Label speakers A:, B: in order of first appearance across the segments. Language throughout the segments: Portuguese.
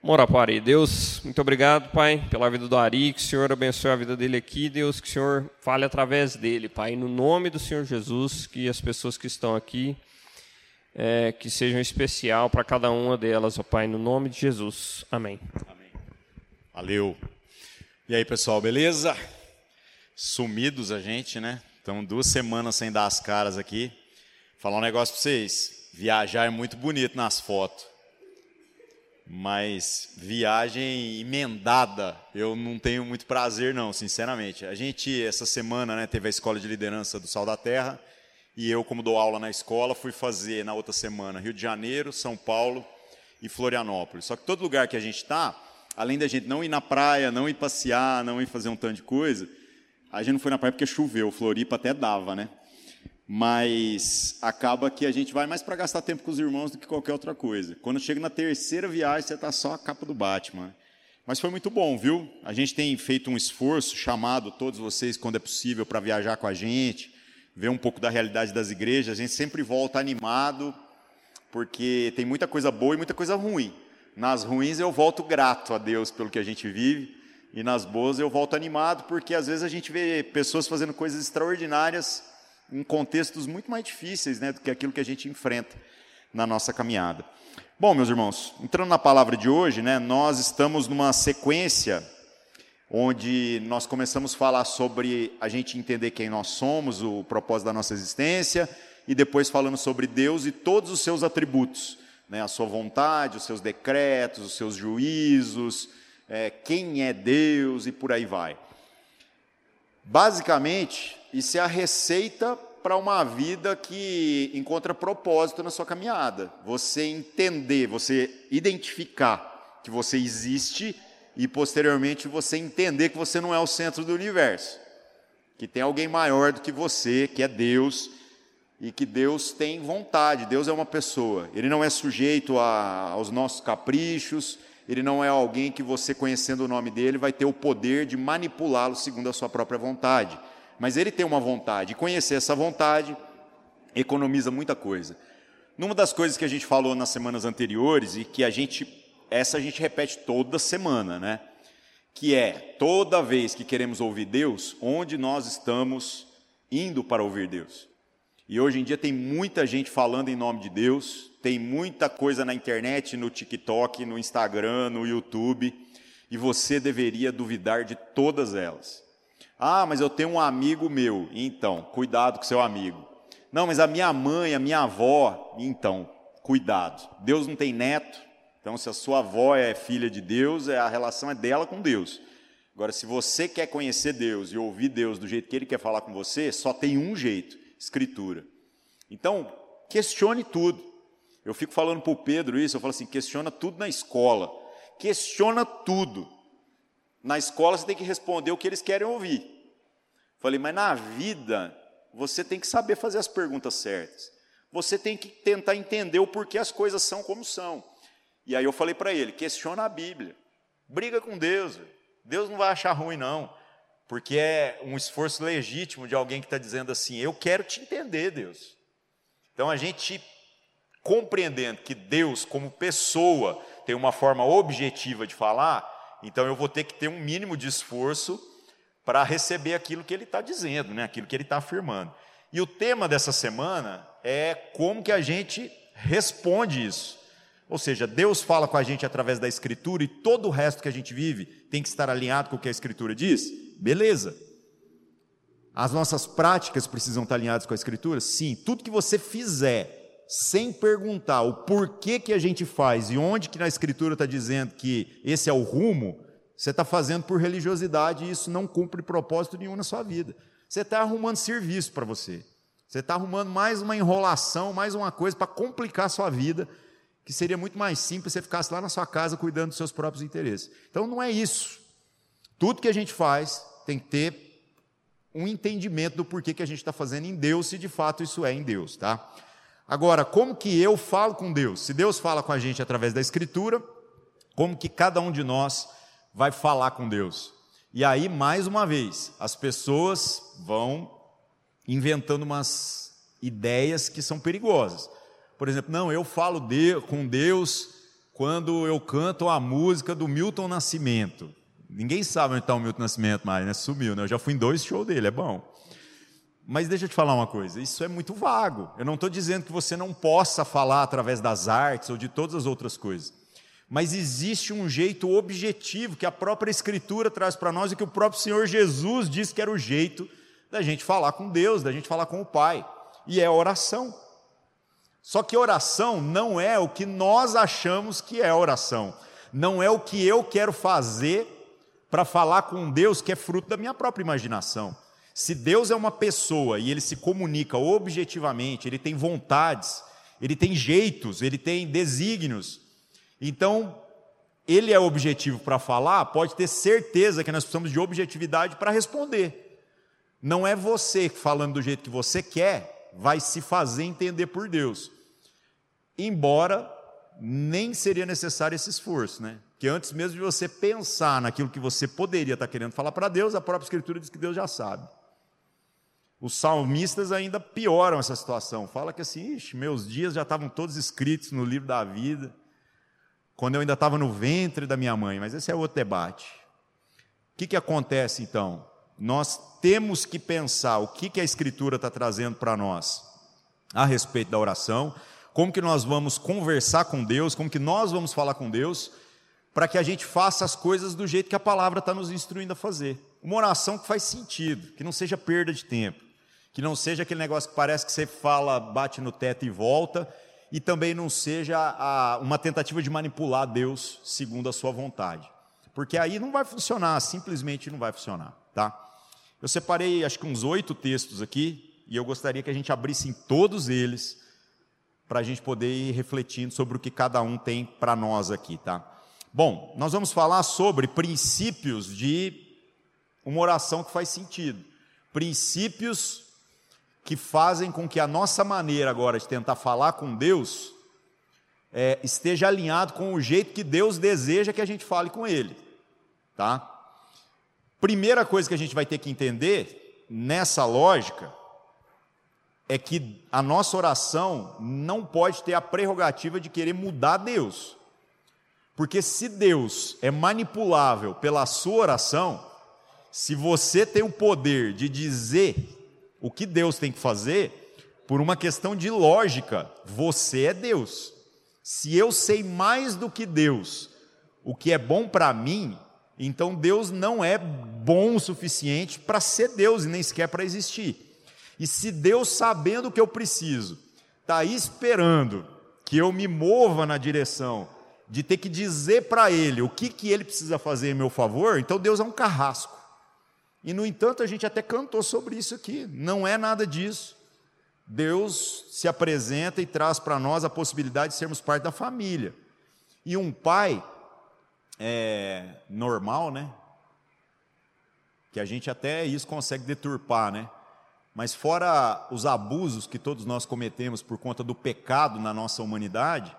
A: Mora Pare. Deus, muito obrigado, Pai, pela vida do Ari, que o Senhor abençoe a vida dele aqui, Deus, que o Senhor fale através dele, Pai, no nome do Senhor Jesus, que as pessoas que estão aqui, é, que sejam especial para cada uma delas, ó Pai, no nome de Jesus. Amém. Amém.
B: Valeu. E aí, pessoal, beleza? Sumidos a gente, né? Então, duas semanas sem dar as caras aqui. Falar um negócio para vocês. Viajar é muito bonito nas fotos mas viagem emendada, eu não tenho muito prazer não, sinceramente. A gente essa semana, né, teve a escola de liderança do Sal da Terra e eu, como dou aula na escola, fui fazer na outra semana Rio de Janeiro, São Paulo e Florianópolis. Só que todo lugar que a gente está, além da gente não ir na praia, não ir passear, não ir fazer um tanto de coisa, a gente não foi na praia porque choveu. Floripa até dava, né? Mas acaba que a gente vai mais para gastar tempo com os irmãos do que qualquer outra coisa. Quando chega na terceira viagem, você está só a capa do Batman. Mas foi muito bom, viu? A gente tem feito um esforço, chamado todos vocês, quando é possível, para viajar com a gente, ver um pouco da realidade das igrejas. A gente sempre volta animado, porque tem muita coisa boa e muita coisa ruim. Nas ruins eu volto grato a Deus pelo que a gente vive, e nas boas eu volto animado, porque às vezes a gente vê pessoas fazendo coisas extraordinárias em contextos muito mais difíceis né, do que aquilo que a gente enfrenta na nossa caminhada. Bom, meus irmãos, entrando na palavra de hoje, né, nós estamos numa sequência onde nós começamos a falar sobre a gente entender quem nós somos, o propósito da nossa existência, e depois falando sobre Deus e todos os seus atributos, né, a sua vontade, os seus decretos, os seus juízos, é, quem é Deus e por aí vai. Basicamente, isso é a receita para uma vida que encontra propósito na sua caminhada. Você entender, você identificar que você existe e posteriormente você entender que você não é o centro do universo. Que tem alguém maior do que você, que é Deus, e que Deus tem vontade. Deus é uma pessoa. Ele não é sujeito a, aos nossos caprichos, ele não é alguém que você, conhecendo o nome dele, vai ter o poder de manipulá-lo segundo a sua própria vontade. Mas ele tem uma vontade, e conhecer essa vontade economiza muita coisa. Numa das coisas que a gente falou nas semanas anteriores, e que a gente, essa a gente repete toda semana, né? Que é, toda vez que queremos ouvir Deus, onde nós estamos indo para ouvir Deus. E hoje em dia tem muita gente falando em nome de Deus, tem muita coisa na internet, no TikTok, no Instagram, no YouTube, e você deveria duvidar de todas elas. Ah, mas eu tenho um amigo meu. Então, cuidado com seu amigo. Não, mas a minha mãe, a minha avó. Então, cuidado. Deus não tem neto. Então, se a sua avó é filha de Deus, é, a relação é dela com Deus. Agora, se você quer conhecer Deus e ouvir Deus do jeito que Ele quer falar com você, só tem um jeito escritura. Então, questione tudo. Eu fico falando para o Pedro isso, eu falo assim: questiona tudo na escola. Questiona tudo. Na escola você tem que responder o que eles querem ouvir. Falei, mas na vida você tem que saber fazer as perguntas certas. Você tem que tentar entender o porquê as coisas são como são. E aí eu falei para ele: questiona a Bíblia. Briga com Deus. Deus não vai achar ruim, não porque é um esforço legítimo de alguém que está dizendo assim: Eu quero te entender, Deus. Então a gente compreendendo que Deus, como pessoa, tem uma forma objetiva de falar, então eu vou ter que ter um mínimo de esforço para receber aquilo que ele está dizendo, né? aquilo que ele está afirmando. E o tema dessa semana é como que a gente responde isso. Ou seja, Deus fala com a gente através da Escritura e todo o resto que a gente vive tem que estar alinhado com o que a Escritura diz? Beleza. As nossas práticas precisam estar alinhadas com a Escritura? Sim. Tudo que você fizer sem perguntar o porquê que a gente faz e onde que na Escritura está dizendo que esse é o rumo, você está fazendo por religiosidade e isso não cumpre propósito nenhum na sua vida. Você está arrumando serviço para você. Você está arrumando mais uma enrolação, mais uma coisa para complicar a sua vida, que seria muito mais simples se você ficasse lá na sua casa cuidando dos seus próprios interesses. Então não é isso. Tudo que a gente faz tem que ter um entendimento do porquê que a gente está fazendo em Deus, se de fato isso é em Deus, tá? Agora, como que eu falo com Deus? Se Deus fala com a gente através da Escritura, como que cada um de nós vai falar com Deus? E aí, mais uma vez, as pessoas vão inventando umas ideias que são perigosas. Por exemplo, não, eu falo de, com Deus quando eu canto a música do Milton Nascimento. Ninguém sabe onde está o Milton Nascimento mais, né? Sumiu, né? Eu já fui em dois shows dele, é bom. Mas deixa eu te falar uma coisa, isso é muito vago. Eu não estou dizendo que você não possa falar através das artes ou de todas as outras coisas. Mas existe um jeito objetivo que a própria Escritura traz para nós e que o próprio Senhor Jesus disse que era o jeito da gente falar com Deus, da gente falar com o Pai. E é oração. Só que oração não é o que nós achamos que é oração. Não é o que eu quero fazer para falar com Deus que é fruto da minha própria imaginação. Se Deus é uma pessoa e ele se comunica objetivamente, ele tem vontades, ele tem jeitos, ele tem desígnios, então ele é objetivo para falar, pode ter certeza que nós precisamos de objetividade para responder. Não é você falando do jeito que você quer, vai se fazer entender por Deus. Embora nem seria necessário esse esforço, né? Que antes mesmo de você pensar naquilo que você poderia estar querendo falar para Deus, a própria Escritura diz que Deus já sabe. Os salmistas ainda pioram essa situação. Fala que assim, Ixi, meus dias já estavam todos escritos no livro da vida, quando eu ainda estava no ventre da minha mãe, mas esse é outro debate. O que, que acontece então? Nós temos que pensar o que, que a Escritura está trazendo para nós a respeito da oração, como que nós vamos conversar com Deus, como que nós vamos falar com Deus, para que a gente faça as coisas do jeito que a palavra está nos instruindo a fazer. Uma oração que faz sentido, que não seja perda de tempo, que não seja aquele negócio que parece que você fala, bate no teto e volta, e também não seja a, uma tentativa de manipular Deus segundo a sua vontade. Porque aí não vai funcionar, simplesmente não vai funcionar, tá? Eu separei acho que uns oito textos aqui, e eu gostaria que a gente abrisse em todos eles, para a gente poder ir refletindo sobre o que cada um tem para nós aqui, tá? Bom, nós vamos falar sobre princípios de uma oração que faz sentido. Princípios que fazem com que a nossa maneira agora de tentar falar com Deus é, esteja alinhado com o jeito que Deus deseja que a gente fale com Ele. Tá? Primeira coisa que a gente vai ter que entender nessa lógica é que a nossa oração não pode ter a prerrogativa de querer mudar Deus. Porque se Deus é manipulável pela sua oração, se você tem o poder de dizer o que Deus tem que fazer, por uma questão de lógica, você é Deus. Se eu sei mais do que Deus o que é bom para mim, então Deus não é bom o suficiente para ser Deus e nem sequer para existir. E se Deus, sabendo o que eu preciso, está esperando que eu me mova na direção de ter que dizer para ele o que, que ele precisa fazer em meu favor, então Deus é um carrasco. E, no entanto, a gente até cantou sobre isso aqui. Não é nada disso. Deus se apresenta e traz para nós a possibilidade de sermos parte da família. E um pai é, normal, né? Que a gente até isso consegue deturpar, né? Mas fora os abusos que todos nós cometemos por conta do pecado na nossa humanidade,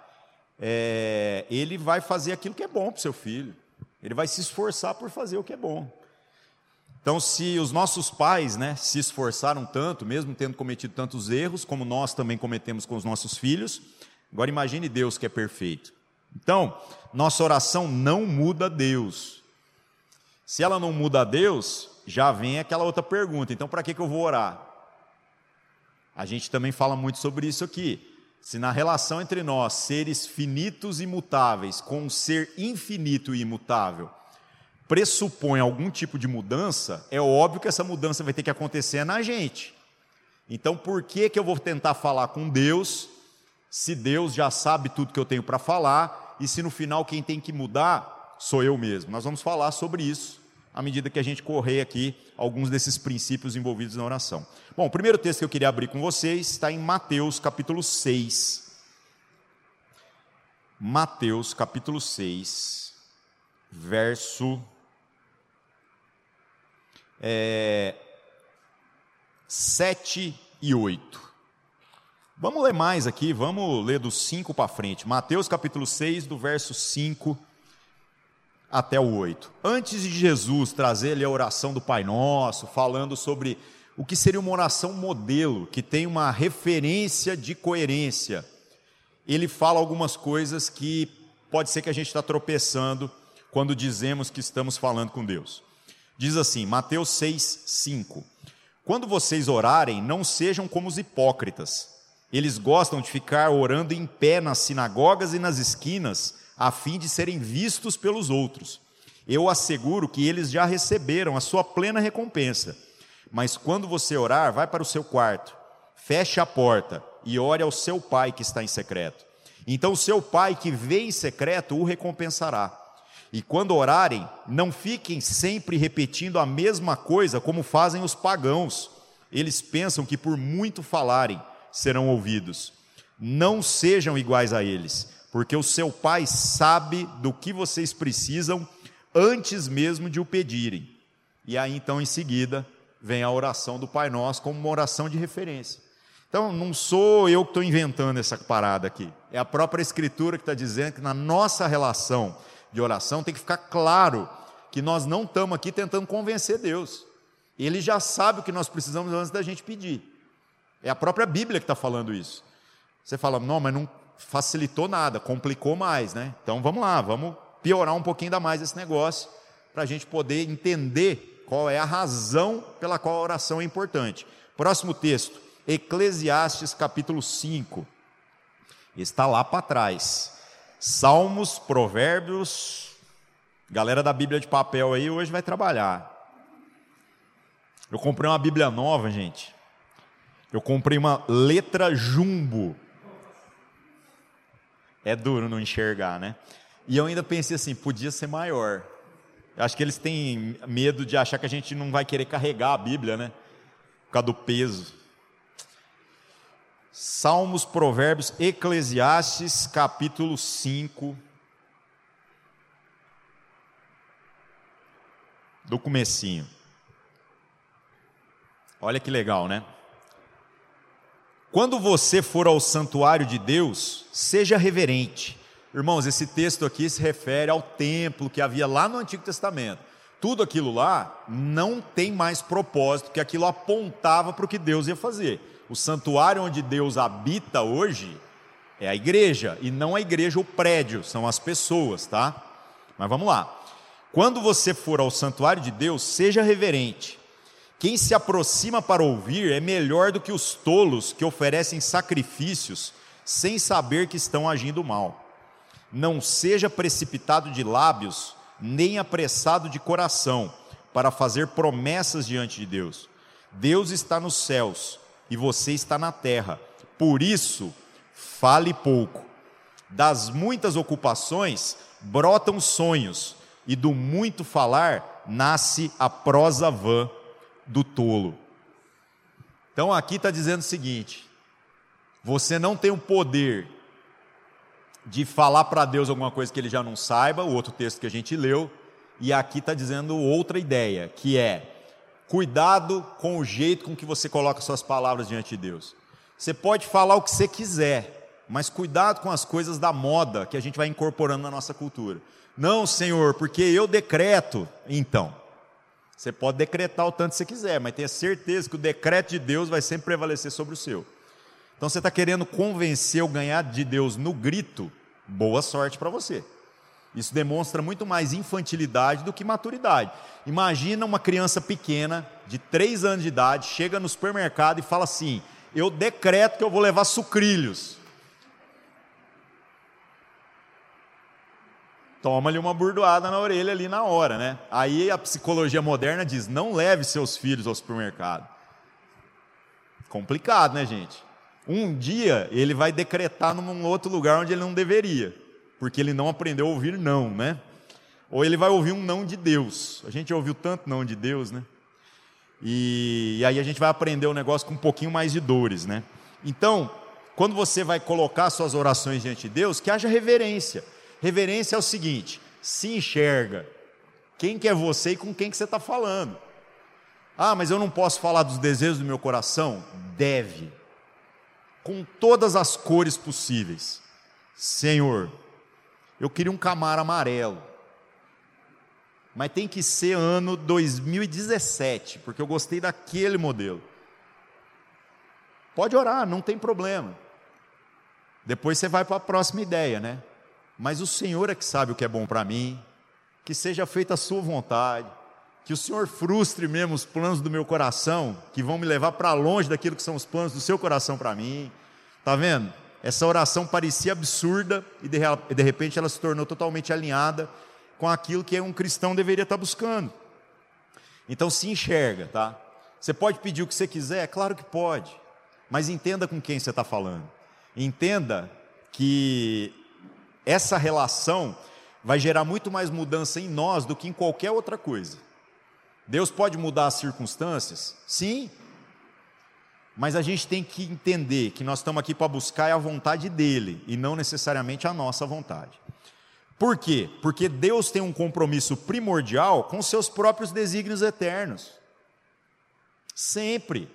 B: é, ele vai fazer aquilo que é bom para o seu filho. Ele vai se esforçar por fazer o que é bom. Então, se os nossos pais né, se esforçaram tanto, mesmo tendo cometido tantos erros, como nós também cometemos com os nossos filhos, agora imagine Deus que é perfeito. Então, nossa oração não muda Deus. Se ela não muda Deus, já vem aquela outra pergunta: então, para que, que eu vou orar? A gente também fala muito sobre isso aqui. Se na relação entre nós, seres finitos e imutáveis, com um ser infinito e imutável, pressupõe algum tipo de mudança, é óbvio que essa mudança vai ter que acontecer na gente. Então, por que, que eu vou tentar falar com Deus, se Deus já sabe tudo que eu tenho para falar, e se no final quem tem que mudar sou eu mesmo? Nós vamos falar sobre isso à medida que a gente correr aqui alguns desses princípios envolvidos na oração. Bom, o primeiro texto que eu queria abrir com vocês está em Mateus capítulo 6. Mateus capítulo 6, verso é, 7 e 8. Vamos ler mais aqui, vamos ler do 5 para frente. Mateus capítulo 6, do verso 5 até o 8. Antes de Jesus trazer ali a oração do Pai Nosso, falando sobre o que seria uma oração modelo, que tem uma referência de coerência. Ele fala algumas coisas que pode ser que a gente está tropeçando quando dizemos que estamos falando com Deus. Diz assim, Mateus 6, 5. Quando vocês orarem, não sejam como os hipócritas. Eles gostam de ficar orando em pé nas sinagogas e nas esquinas, a fim de serem vistos pelos outros. Eu asseguro que eles já receberam a sua plena recompensa. Mas quando você orar, vai para o seu quarto, feche a porta e ore ao seu pai que está em secreto. Então, o seu pai que vê em secreto o recompensará. E quando orarem, não fiquem sempre repetindo a mesma coisa como fazem os pagãos. Eles pensam que por muito falarem serão ouvidos. Não sejam iguais a eles, porque o seu pai sabe do que vocês precisam antes mesmo de o pedirem. E aí então em seguida vem a oração do Pai Nosso como uma oração de referência. Então, não sou eu que estou inventando essa parada aqui. É a própria Escritura que está dizendo que na nossa relação de oração tem que ficar claro que nós não estamos aqui tentando convencer Deus. Ele já sabe o que nós precisamos antes da gente pedir. É a própria Bíblia que está falando isso. Você fala, não, mas não facilitou nada, complicou mais, né? Então vamos lá, vamos piorar um pouquinho ainda mais esse negócio, para a gente poder entender qual é a razão pela qual a oração é importante. Próximo texto, Eclesiastes capítulo 5. Está lá para trás. Salmos, Provérbios. Galera da Bíblia de papel aí hoje vai trabalhar. Eu comprei uma Bíblia nova, gente. Eu comprei uma letra jumbo. É duro não enxergar, né? E eu ainda pensei assim, podia ser maior. Acho que eles têm medo de achar que a gente não vai querer carregar a Bíblia, né? Por causa do peso. Salmos, Provérbios, Eclesiastes, capítulo 5. Do comecinho. Olha que legal, né? Quando você for ao santuário de Deus, seja reverente. Irmãos, esse texto aqui se refere ao templo que havia lá no Antigo Testamento. Tudo aquilo lá não tem mais propósito, que aquilo apontava para o que Deus ia fazer. O santuário onde Deus habita hoje é a igreja, e não a igreja o prédio, são as pessoas, tá? Mas vamos lá. Quando você for ao santuário de Deus, seja reverente. Quem se aproxima para ouvir é melhor do que os tolos que oferecem sacrifícios sem saber que estão agindo mal. Não seja precipitado de lábios, nem apressado de coração, para fazer promessas diante de Deus. Deus está nos céus e você está na terra. Por isso, fale pouco. Das muitas ocupações brotam sonhos, e do muito falar nasce a prosa vã do tolo. Então aqui está dizendo o seguinte: você não tem o poder de falar para Deus alguma coisa que ele já não saiba, o outro texto que a gente leu, e aqui está dizendo outra ideia, que é Cuidado com o jeito com que você coloca suas palavras diante de Deus. Você pode falar o que você quiser, mas cuidado com as coisas da moda que a gente vai incorporando na nossa cultura. Não, Senhor, porque eu decreto. Então, você pode decretar o tanto que você quiser, mas tenha certeza que o decreto de Deus vai sempre prevalecer sobre o seu. Então, você está querendo convencer ou ganhar de Deus no grito, boa sorte para você. Isso demonstra muito mais infantilidade do que maturidade. Imagina uma criança pequena, de 3 anos de idade, chega no supermercado e fala assim: Eu decreto que eu vou levar sucrilhos. Toma-lhe uma burdoada na orelha ali na hora, né? Aí a psicologia moderna diz: não leve seus filhos ao supermercado. Complicado, né, gente? Um dia ele vai decretar num outro lugar onde ele não deveria porque ele não aprendeu a ouvir não, né? Ou ele vai ouvir um não de Deus. A gente ouviu tanto não de Deus, né? E, e aí a gente vai aprender o negócio com um pouquinho mais de dores, né? Então, quando você vai colocar suas orações diante de Deus, que haja reverência. Reverência é o seguinte: se enxerga quem que é você e com quem que você está falando. Ah, mas eu não posso falar dos desejos do meu coração? Deve, com todas as cores possíveis. Senhor, eu queria um Camaro amarelo. Mas tem que ser ano 2017, porque eu gostei daquele modelo. Pode orar, não tem problema. Depois você vai para a próxima ideia, né? mas o Senhor é que sabe o que é bom para mim, que seja feita a sua vontade, que o Senhor frustre mesmo os planos do meu coração, que vão me levar para longe daquilo que são os planos do seu coração para mim. Tá vendo? Essa oração parecia absurda e de, repente ela se tornou totalmente alinhada com aquilo que um cristão deveria estar buscando. Então se enxerga, tá? Você pode pedir o que você quiser? É claro que pode, mas entenda com quem você está falando. Entenda que essa relação vai gerar muito mais mudança em nós do que em qualquer outra coisa. Deus pode mudar as circunstâncias? Sim. Mas a gente tem que entender que nós estamos aqui para buscar a vontade dele e não necessariamente a nossa vontade. Por quê? Porque Deus tem um compromisso primordial com seus próprios desígnios eternos. Sempre.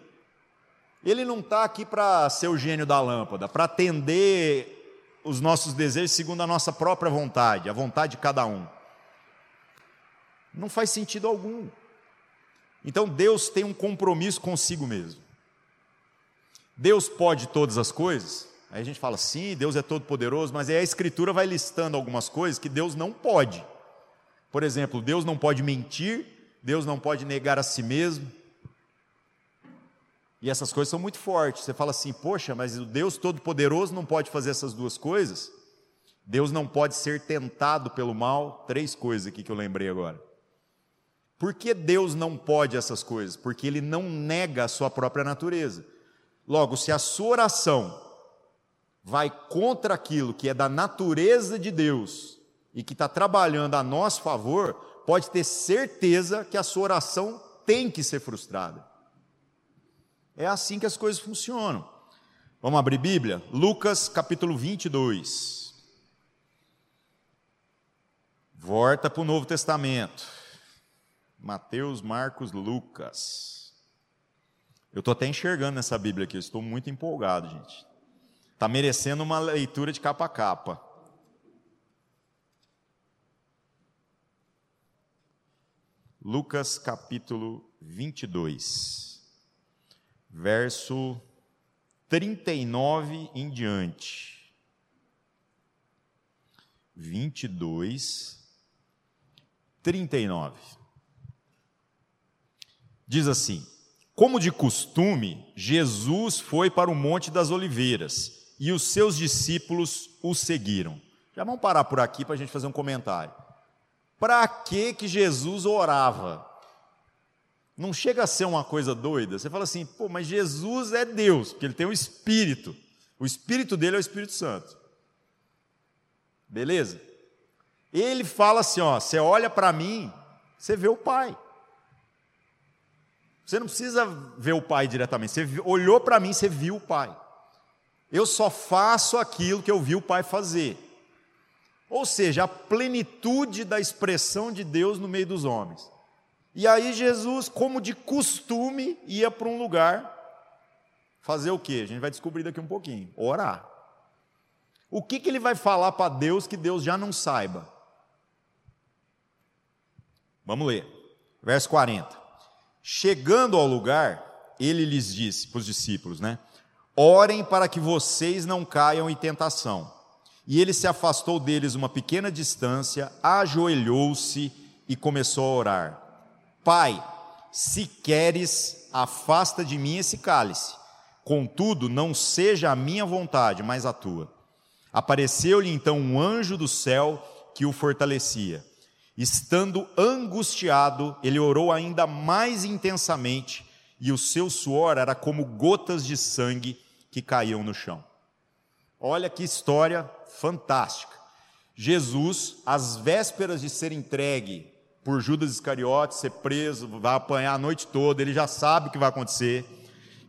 B: Ele não está aqui para ser o gênio da lâmpada, para atender os nossos desejos segundo a nossa própria vontade, a vontade de cada um. Não faz sentido algum. Então Deus tem um compromisso consigo mesmo. Deus pode todas as coisas? Aí a gente fala, sim, Deus é todo poderoso, mas aí a Escritura vai listando algumas coisas que Deus não pode. Por exemplo, Deus não pode mentir, Deus não pode negar a si mesmo. E essas coisas são muito fortes. Você fala assim, poxa, mas o Deus Todo-Poderoso não pode fazer essas duas coisas? Deus não pode ser tentado pelo mal. Três coisas aqui que eu lembrei agora. Por que Deus não pode essas coisas? Porque ele não nega a sua própria natureza. Logo, se a sua oração vai contra aquilo que é da natureza de Deus e que está trabalhando a nosso favor, pode ter certeza que a sua oração tem que ser frustrada. É assim que as coisas funcionam. Vamos abrir Bíblia? Lucas capítulo 22. Volta para o Novo Testamento. Mateus, Marcos, Lucas. Eu estou até enxergando nessa Bíblia aqui, estou muito empolgado, gente. Está merecendo uma leitura de capa a capa. Lucas capítulo 22, verso 39 em diante. 22, 39. Diz assim: Como de costume, Jesus foi para o Monte das Oliveiras e os seus discípulos o seguiram. Já vamos parar por aqui para a gente fazer um comentário. Para que que Jesus orava? Não chega a ser uma coisa doida. Você fala assim, pô, mas Jesus é Deus, porque ele tem o Espírito. O Espírito dele é o Espírito Santo. Beleza? Ele fala assim, ó, você olha para mim, você vê o Pai. Você não precisa ver o Pai diretamente. Você olhou para mim, você viu o Pai. Eu só faço aquilo que eu vi o Pai fazer. Ou seja, a plenitude da expressão de Deus no meio dos homens. E aí Jesus, como de costume, ia para um lugar fazer o quê? A gente vai descobrir daqui um pouquinho. Orar. O que, que ele vai falar para Deus que Deus já não saiba? Vamos ler. Verso 40. Chegando ao lugar, ele lhes disse para os discípulos, né? Orem para que vocês não caiam em tentação. E ele se afastou deles uma pequena distância, ajoelhou-se e começou a orar: Pai, se queres, afasta de mim esse cálice. Contudo, não seja a minha vontade, mas a tua. Apareceu-lhe então um anjo do céu que o fortalecia. Estando angustiado, ele orou ainda mais intensamente, e o seu suor era como gotas de sangue que caíam no chão. Olha que história fantástica. Jesus, às vésperas de ser entregue por Judas Iscariotes, ser preso, vai apanhar a noite toda, ele já sabe o que vai acontecer,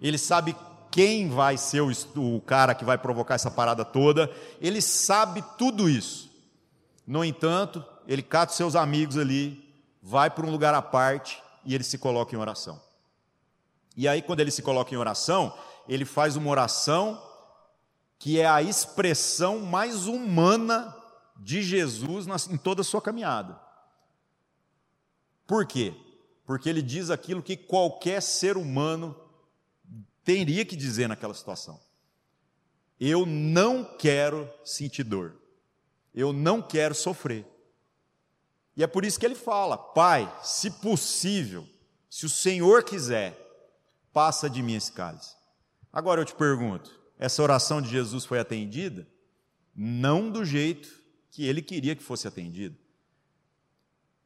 B: ele sabe quem vai ser o, o cara que vai provocar essa parada toda, ele sabe tudo isso. No entanto, ele cata os seus amigos ali, vai para um lugar à parte e ele se coloca em oração. E aí, quando ele se coloca em oração, ele faz uma oração que é a expressão mais humana de Jesus em toda a sua caminhada. Por quê? Porque ele diz aquilo que qualquer ser humano teria que dizer naquela situação. Eu não quero sentir dor. Eu não quero sofrer. E é por isso que ele fala: Pai, se possível, se o Senhor quiser, passa de mim esse cálice. Agora eu te pergunto: essa oração de Jesus foi atendida? Não do jeito que ele queria que fosse atendida.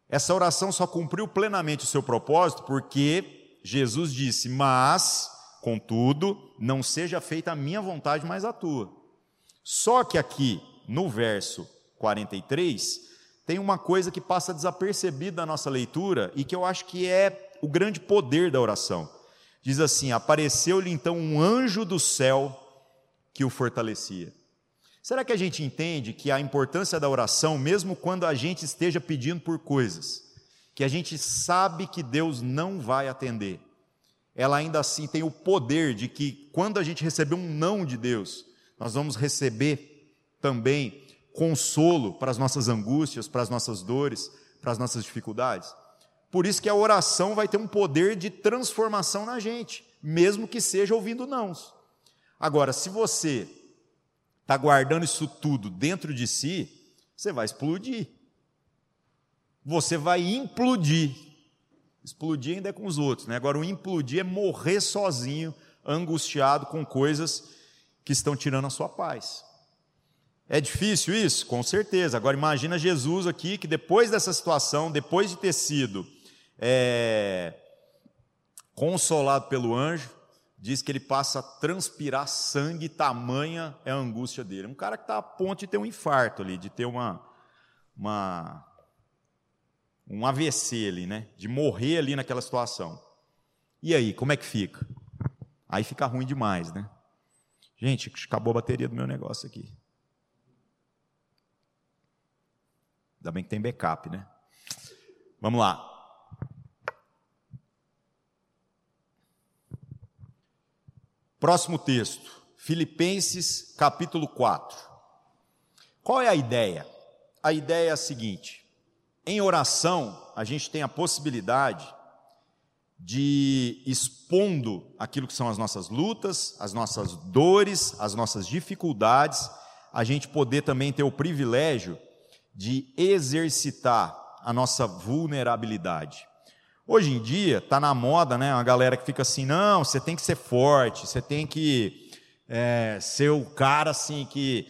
B: Essa oração só cumpriu plenamente o seu propósito porque Jesus disse: Mas, contudo, não seja feita a minha vontade, mas a tua. Só que aqui, no verso 43, tem uma coisa que passa desapercebida na nossa leitura e que eu acho que é o grande poder da oração. Diz assim: Apareceu-lhe então um anjo do céu que o fortalecia. Será que a gente entende que a importância da oração, mesmo quando a gente esteja pedindo por coisas que a gente sabe que Deus não vai atender, ela ainda assim tem o poder de que quando a gente receber um não de Deus, nós vamos receber também consolo para as nossas angústias, para as nossas dores, para as nossas dificuldades? Por isso que a oração vai ter um poder de transformação na gente, mesmo que seja ouvindo nãos. Agora, se você está guardando isso tudo dentro de si, você vai explodir. Você vai implodir. Explodir ainda é com os outros, né? Agora, o implodir é morrer sozinho, angustiado com coisas que estão tirando a sua paz. É difícil isso? Com certeza. Agora, imagina Jesus aqui, que depois dessa situação, depois de ter sido é, consolado pelo anjo, diz que ele passa a transpirar sangue, tamanha é a angústia dele. Um cara que está a ponto de ter um infarto ali, de ter uma, uma um AVC ali, né? De morrer ali naquela situação. E aí, como é que fica? Aí fica ruim demais, né? Gente, acabou a bateria do meu negócio aqui. Ainda bem que tem backup, né? Vamos lá. Próximo texto, Filipenses capítulo 4. Qual é a ideia? A ideia é a seguinte: em oração, a gente tem a possibilidade de, expondo aquilo que são as nossas lutas, as nossas dores, as nossas dificuldades, a gente poder também ter o privilégio de exercitar a nossa vulnerabilidade. Hoje em dia está na moda, né? Uma galera que fica assim, não, você tem que ser forte, você tem que é, ser o cara assim que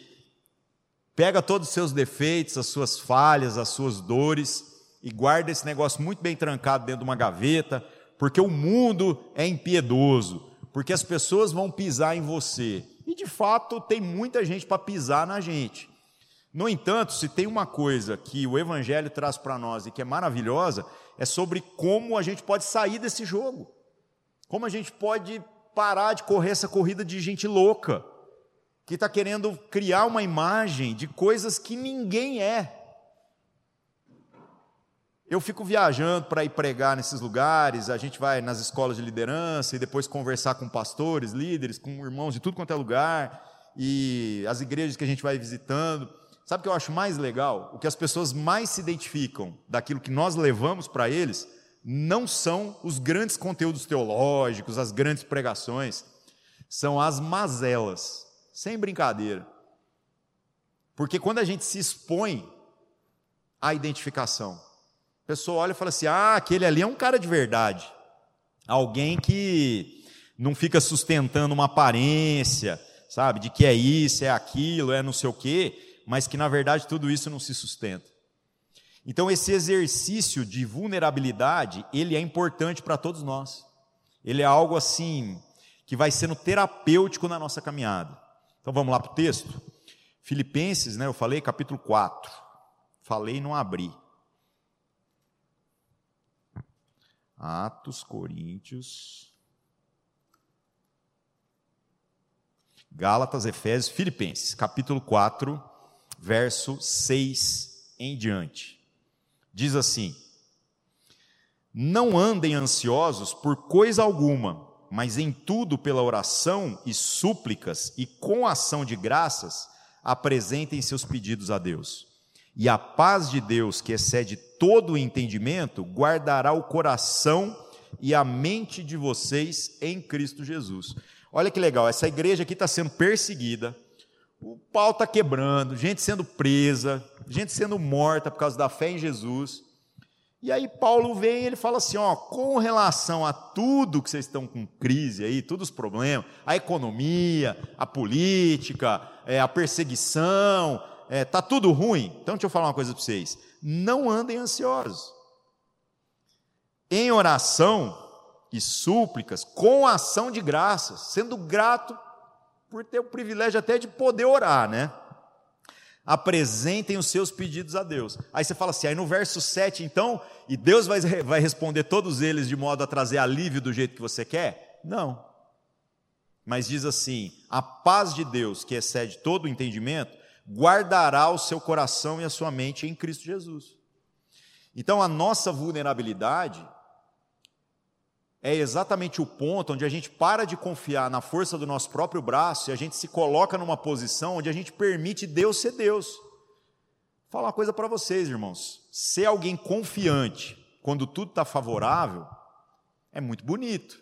B: pega todos os seus defeitos, as suas falhas, as suas dores e guarda esse negócio muito bem trancado dentro de uma gaveta, porque o mundo é impiedoso, porque as pessoas vão pisar em você. E de fato tem muita gente para pisar na gente. No entanto, se tem uma coisa que o Evangelho traz para nós e que é maravilhosa, é sobre como a gente pode sair desse jogo. Como a gente pode parar de correr essa corrida de gente louca, que está querendo criar uma imagem de coisas que ninguém é. Eu fico viajando para ir pregar nesses lugares, a gente vai nas escolas de liderança e depois conversar com pastores, líderes, com irmãos de tudo quanto é lugar, e as igrejas que a gente vai visitando. Sabe o que eu acho mais legal? O que as pessoas mais se identificam daquilo que nós levamos para eles não são os grandes conteúdos teológicos, as grandes pregações, são as mazelas, sem brincadeira. Porque quando a gente se expõe à identificação, a pessoa olha e fala assim: ah, aquele ali é um cara de verdade, alguém que não fica sustentando uma aparência, sabe, de que é isso, é aquilo, é não sei o quê mas que na verdade tudo isso não se sustenta. Então esse exercício de vulnerabilidade, ele é importante para todos nós. Ele é algo assim que vai sendo terapêutico na nossa caminhada. Então vamos lá para o texto. Filipenses, né, eu falei capítulo 4. Falei e não abri. Atos, Coríntios, Gálatas, Efésios, Filipenses, capítulo 4, verso 6 em diante. Diz assim: Não andem ansiosos por coisa alguma, mas em tudo pela oração e súplicas e com ação de graças apresentem seus pedidos a Deus. E a paz de Deus, que excede todo o entendimento, guardará o coração e a mente de vocês em Cristo Jesus. Olha que legal, essa igreja aqui está sendo perseguida, o pau está quebrando, gente sendo presa, gente sendo morta por causa da fé em Jesus. E aí Paulo vem e ele fala assim, ó, com relação a tudo que vocês estão com crise aí, todos os problemas, a economia, a política, é, a perseguição, é, tá tudo ruim. Então deixa eu falar uma coisa para vocês: não andem ansiosos. Em oração e súplicas, com ação de graças, sendo grato por ter o privilégio até de poder orar, né? Apresentem os seus pedidos a Deus. Aí você fala assim, aí no verso 7, então, e Deus vai, vai responder todos eles de modo a trazer alívio do jeito que você quer? Não. Mas diz assim: a paz de Deus, que excede todo o entendimento, guardará o seu coração e a sua mente em Cristo Jesus. Então, a nossa vulnerabilidade é exatamente o ponto onde a gente para de confiar na força do nosso próprio braço e a gente se coloca numa posição onde a gente permite Deus ser Deus. Vou falar uma coisa para vocês, irmãos. Ser alguém confiante quando tudo está favorável é muito bonito.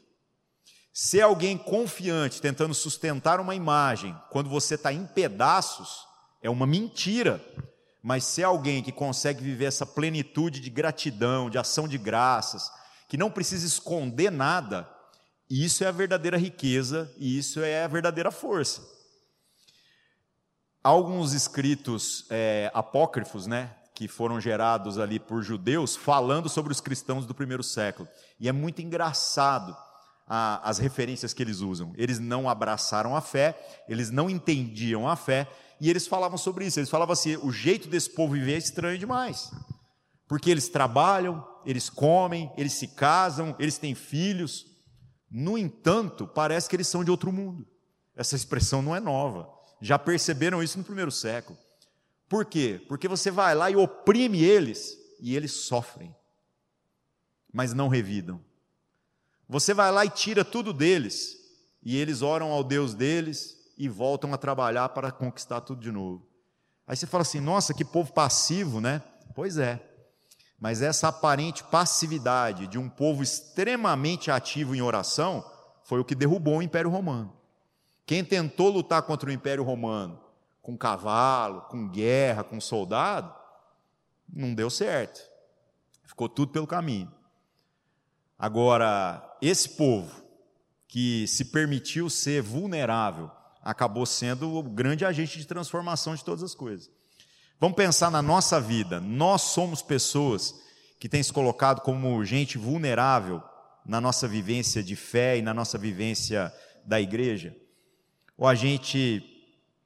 B: Ser alguém confiante tentando sustentar uma imagem quando você está em pedaços é uma mentira. Mas ser alguém que consegue viver essa plenitude de gratidão, de ação de graças, que não precisa esconder nada, isso é a verdadeira riqueza e isso é a verdadeira força. Alguns escritos é, apócrifos, né, que foram gerados ali por judeus, falando sobre os cristãos do primeiro século. E é muito engraçado a, as referências que eles usam. Eles não abraçaram a fé, eles não entendiam a fé, e eles falavam sobre isso. Eles falavam assim: o jeito desse povo viver é estranho demais. Porque eles trabalham, eles comem, eles se casam, eles têm filhos. No entanto, parece que eles são de outro mundo. Essa expressão não é nova. Já perceberam isso no primeiro século. Por quê? Porque você vai lá e oprime eles e eles sofrem, mas não revidam. Você vai lá e tira tudo deles e eles oram ao Deus deles e voltam a trabalhar para conquistar tudo de novo. Aí você fala assim: nossa, que povo passivo, né? Pois é. Mas essa aparente passividade de um povo extremamente ativo em oração foi o que derrubou o Império Romano. Quem tentou lutar contra o Império Romano com cavalo, com guerra, com soldado, não deu certo. Ficou tudo pelo caminho. Agora, esse povo que se permitiu ser vulnerável, acabou sendo o grande agente de transformação de todas as coisas. Vamos pensar na nossa vida. Nós somos pessoas que têm se colocado como gente vulnerável na nossa vivência de fé e na nossa vivência da igreja? Ou a gente,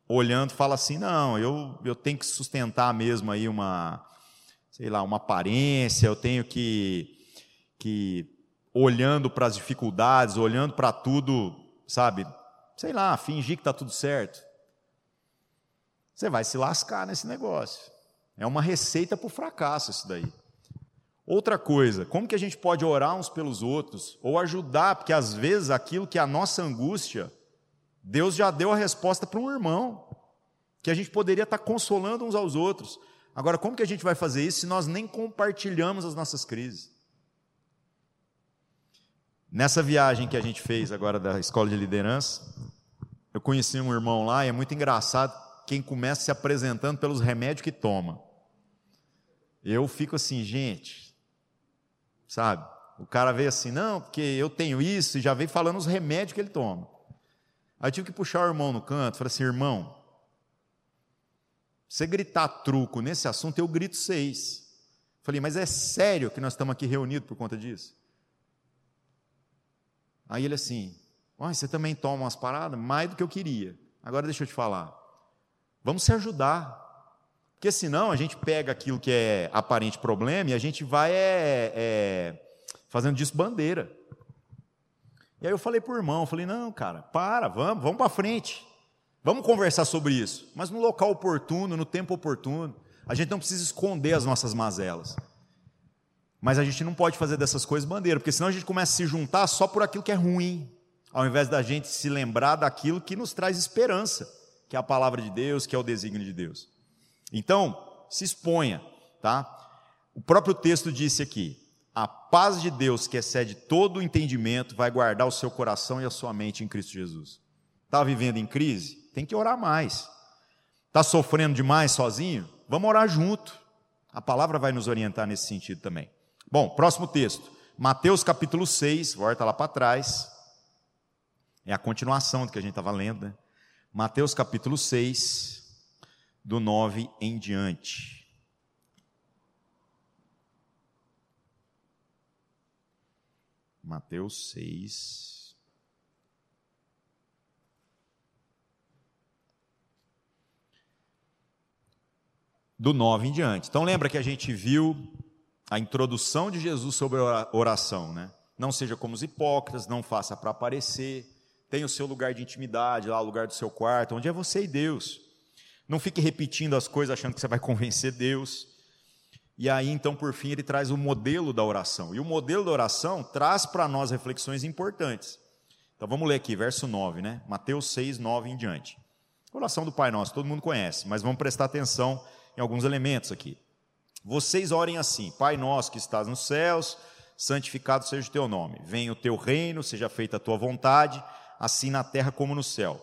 B: olhando, fala assim: não, eu, eu tenho que sustentar mesmo aí uma, sei lá, uma aparência, eu tenho que, que olhando para as dificuldades, olhando para tudo, sabe, sei lá, fingir que está tudo certo. Você vai se lascar nesse negócio. É uma receita para o fracasso isso daí. Outra coisa, como que a gente pode orar uns pelos outros ou ajudar, porque às vezes aquilo que é a nossa angústia, Deus já deu a resposta para um irmão, que a gente poderia estar consolando uns aos outros. Agora, como que a gente vai fazer isso se nós nem compartilhamos as nossas crises? Nessa viagem que a gente fez agora da escola de liderança, eu conheci um irmão lá e é muito engraçado quem começa se apresentando pelos remédios que toma. Eu fico assim, gente, sabe? O cara veio assim, não, porque eu tenho isso, e já veio falando os remédios que ele toma. Aí tive que puxar o irmão no canto, falei assim, irmão, você gritar truco nesse assunto, eu grito seis. Falei, mas é sério que nós estamos aqui reunidos por conta disso? Aí ele assim, você também toma umas paradas? Mais do que eu queria. Agora deixa eu te falar. Vamos se ajudar. Porque senão a gente pega aquilo que é aparente problema e a gente vai é, é, fazendo disso bandeira. E aí eu falei para o irmão, falei, não, cara, para, vamos, vamos para frente. Vamos conversar sobre isso, mas no local oportuno, no tempo oportuno. A gente não precisa esconder as nossas mazelas. Mas a gente não pode fazer dessas coisas bandeira, porque senão a gente começa a se juntar só por aquilo que é ruim, ao invés da gente se lembrar daquilo que nos traz esperança que é a palavra de Deus, que é o desígnio de Deus. Então, se exponha, tá? O próprio texto disse aqui: a paz de Deus, que excede todo o entendimento, vai guardar o seu coração e a sua mente em Cristo Jesus. Está vivendo em crise? Tem que orar mais. Está sofrendo demais sozinho? Vamos orar junto. A palavra vai nos orientar nesse sentido também. Bom, próximo texto. Mateus capítulo 6, volta lá para trás. É a continuação do que a gente estava lendo, né? Mateus capítulo 6, do 9 em diante. Mateus 6. Do 9 em diante. Então lembra que a gente viu a introdução de Jesus sobre a oração, né? Não seja como os hipócritas, não faça para aparecer, tenha o seu lugar de intimidade, lá o lugar do seu quarto, onde é você e Deus. Não fique repetindo as coisas achando que você vai convencer Deus. E aí, então, por fim, ele traz o modelo da oração. E o modelo da oração traz para nós reflexões importantes. Então vamos ler aqui, verso 9, né? Mateus 6, 9 em diante. oração do Pai Nosso, todo mundo conhece, mas vamos prestar atenção em alguns elementos aqui. Vocês orem assim: Pai Nosso que estás nos céus, santificado seja o teu nome. Venha o teu reino, seja feita a tua vontade, assim na terra como no céu.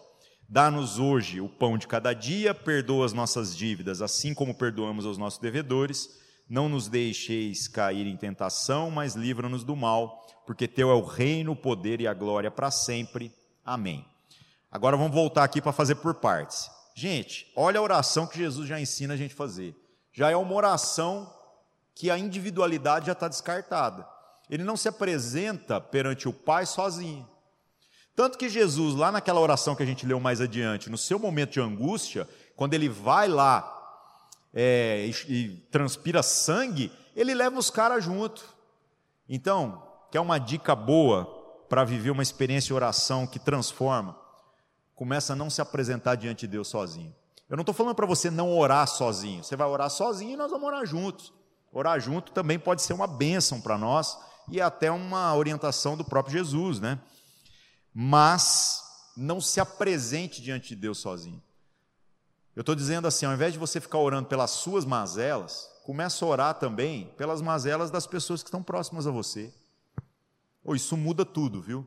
B: Dá-nos hoje o pão de cada dia, perdoa as nossas dívidas, assim como perdoamos aos nossos devedores não nos deixeis cair em tentação, mas livra-nos do mal, porque teu é o reino, o poder e a glória para sempre. Amém. Agora vamos voltar aqui para fazer por partes. Gente, olha a oração que Jesus já ensina a gente fazer. Já é uma oração que a individualidade já está descartada. Ele não se apresenta perante o Pai sozinho. Tanto que Jesus, lá naquela oração que a gente leu mais adiante, no seu momento de angústia, quando ele vai lá é, e, e transpira sangue, ele leva os caras junto. Então, quer uma dica boa para viver uma experiência de oração que transforma? Começa a não se apresentar diante de Deus sozinho. Eu não estou falando para você não orar sozinho. Você vai orar sozinho e nós vamos orar juntos. Orar junto também pode ser uma bênção para nós e até uma orientação do próprio Jesus, né? Mas não se apresente diante de Deus sozinho. Eu estou dizendo assim, ao invés de você ficar orando pelas suas mazelas, começa a orar também pelas mazelas das pessoas que estão próximas a você. Oh, isso muda tudo, viu?